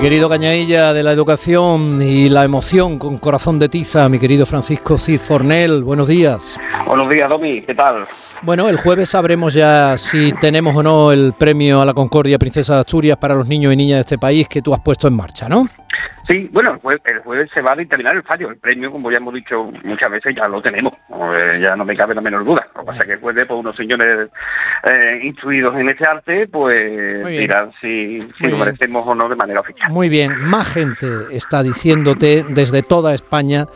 Querido Cañailla de la Educación y la Emoción con corazón de tiza, mi querido Francisco Cid Fornel, buenos días. Buenos días, Domi, ¿qué tal? Bueno, el jueves sabremos ya si tenemos o no el premio a la Concordia Princesa de Asturias para los niños y niñas de este país que tú has puesto en marcha, ¿no? Sí, bueno, el jueves, se va a determinar el fallo. El premio, como ya hemos dicho muchas veces, ya lo tenemos. Eh, ya no me cabe la menor duda. Lo que pasa es que jueves, pues unos señores eh, instruidos en este arte, pues dirán si, si lo merecemos o no de manera oficial. Muy bien, más gente está diciéndote desde toda España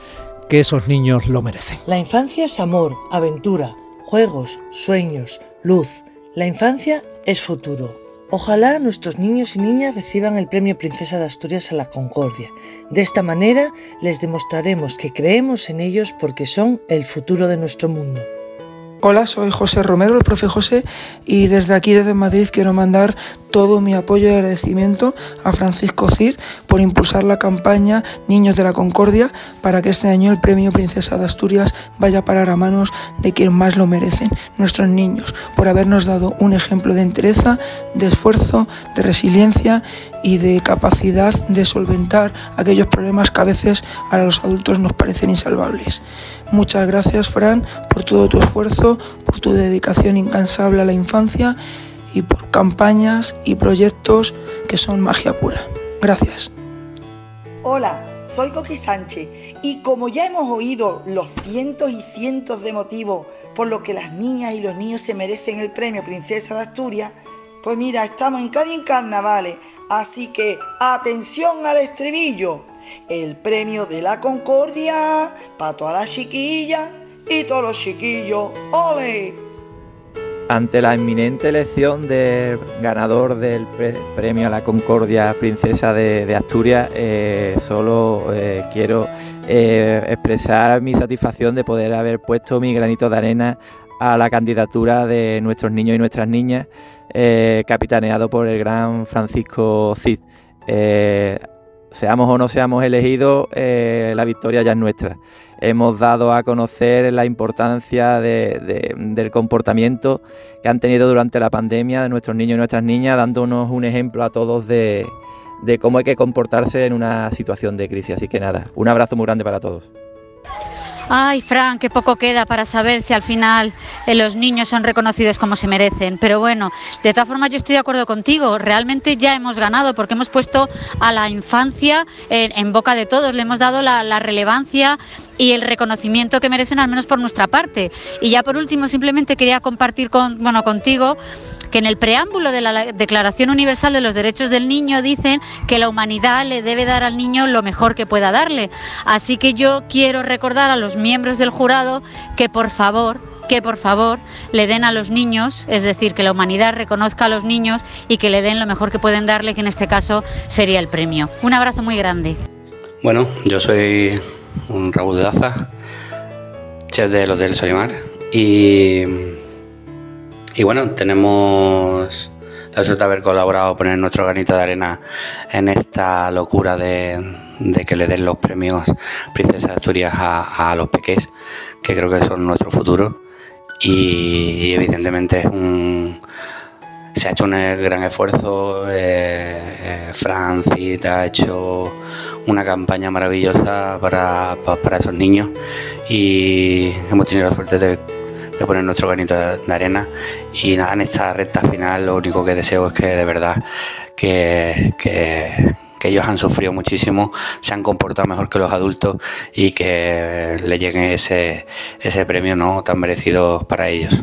que esos niños lo merecen. La infancia es amor, aventura, juegos, sueños, luz. La infancia es futuro. Ojalá nuestros niños y niñas reciban el Premio Princesa de Asturias a la Concordia. De esta manera les demostraremos que creemos en ellos porque son el futuro de nuestro mundo. Hola, soy José Romero, el profe José, y desde aquí, desde Madrid, quiero mandar todo mi apoyo y agradecimiento a Francisco Cid por impulsar la campaña Niños de la Concordia para que este año el premio Princesa de Asturias vaya a parar a manos de quien más lo merecen, nuestros niños, por habernos dado un ejemplo de entereza, de esfuerzo, de resiliencia y de capacidad de solventar aquellos problemas que a veces a los adultos nos parecen insalvables. Muchas gracias, Fran, por todo tu esfuerzo, por tu dedicación incansable a la infancia y por campañas y proyectos que son magia pura. Gracias. Hola, soy Coqui Sánchez y como ya hemos oído los cientos y cientos de motivos por los que las niñas y los niños se merecen el premio Princesa de Asturias, pues mira, estamos en Cádiz en carnavales, así que atención al estribillo el premio de la concordia para todas las chiquillas y todos los chiquillos. ¡Ole! Ante la inminente elección del ganador del premio a la Concordia Princesa de, Asturias, eh, solo eh, quiero eh, expresar mi satisfacción de poder haber puesto mi granito de arena a la candidatura de nuestros niños y nuestras niñas, capitaneado por el gran Francisco Cid seamos o no seamos elegidos, la victoria ya es nuestra. Hemos dado a conocer la importancia del comportamiento que han tenido durante la pandemia de nuestros niños y nuestras niñas, dándonos un ejemplo a todos de, de cómo hay que comportarse en una situación de crisis. Así que nada, un abrazo muy grande para todos. Ay, Fran, qué poco queda para saber si al final eh, los niños son reconocidos como se merecen. Pero bueno, de todas formas yo estoy de acuerdo contigo. Realmente ya hemos ganado porque hemos puesto a la infancia en, boca de todos. Le hemos dado la, la relevancia y el reconocimiento que merecen al menos por nuestra parte. Y ya por último simplemente quería compartir con, bueno, contigo que en el preámbulo de la Declaración Universal de los Derechos del Niño dicen que la humanidad le debe dar al niño lo mejor que pueda darle. Así que yo quiero recordar a los miembros del jurado que por favor que por favor le den a los niños, es decir, que la humanidad reconozca a los niños y que le den lo mejor que pueden darle, que en este caso sería el premio. Un abrazo muy grande. Bueno, yo soy un Raúl de Daza, chef del Hotel Solimar y y bueno, tenemos la suerte de haber colaborado, poner nuestro granito de arena en esta locura de, que le den los premios Princesa de Asturias a, los peques, que creo que son nuestro futuro. Y, evidentemente se ha hecho un gran esfuerzo. Eh, eh, Francis ha hecho una campaña maravillosa para, para esos niños y hemos tenido la suerte de de poner nuestro granito de, arena. Y nada, en esta recta final lo único que deseo es que de verdad que, que, ellos han sufrido muchísimo, se han comportado mejor que los adultos y que le llegue ese, ese premio no tan merecido para ellos.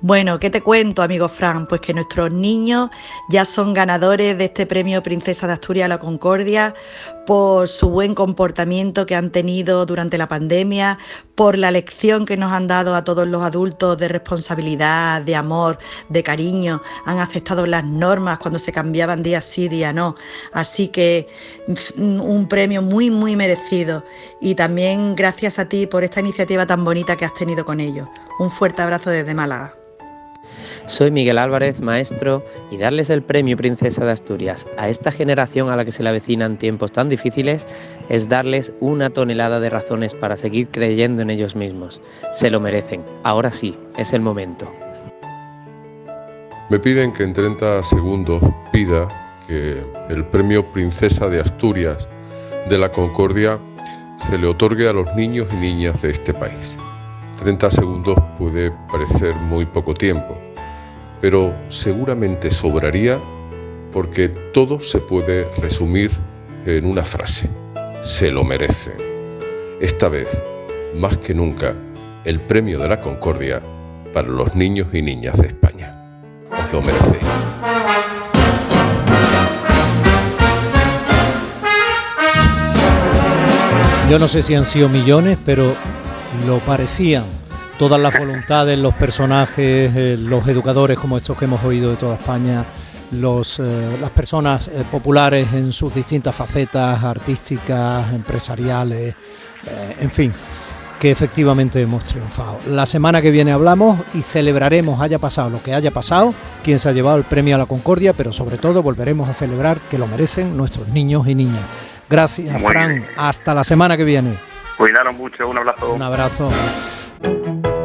Bueno, ¿qué te cuento, amigo Fran? Pues que nuestros niños ya son ganadores de este premio Princesa de Asturias a la Concordia por su buen comportamiento que han tenido durante la pandemia, por la lección que nos han dado a todos los adultos de responsabilidad, de amor, de cariño. Han aceptado las normas cuando se cambiaban día sí, día no. Así que mm, un premio muy, muy merecido. Y también gracias a ti por esta iniciativa tan bonita que has tenido con ellos. Un fuerte abrazo desde Málaga. Soy Miguel Álvarez, maestro, y darles el premio Princesa de Asturias a esta generación a la que se le avecinan tiempos tan difíciles es darles una tonelada de razones para seguir creyendo en ellos mismos. Se lo merecen. Ahora sí, es el momento. Me piden que en 30 segundos pida que el premio Princesa de Asturias de la Concordia se le otorgue a los niños y niñas de este país. 30 segundos puede parecer muy poco tiempo, pero seguramente sobraría porque todo se puede resumir en una frase. Se lo merecen. Esta vez, más que nunca, el premio de la Concordia para los niños y niñas de España. Os lo merecéis. Yo no sé si han sido millones, pero lo parecían. Todas las voluntades, los personajes, eh, los educadores como estos que hemos oído de toda España, los, eh, las personas eh, populares en sus distintas facetas artísticas, empresariales, en fin, que efectivamente hemos triunfado. La semana que viene hablamos y celebraremos, haya pasado lo que haya pasado, quien se ha llevado el premio a la Concordia, pero sobre todo volveremos a celebrar que lo merecen nuestros niños y niñas. Gracias, Fran. Hasta la semana que viene. Cuidaron mucho. Un abrazo. Un abrazo.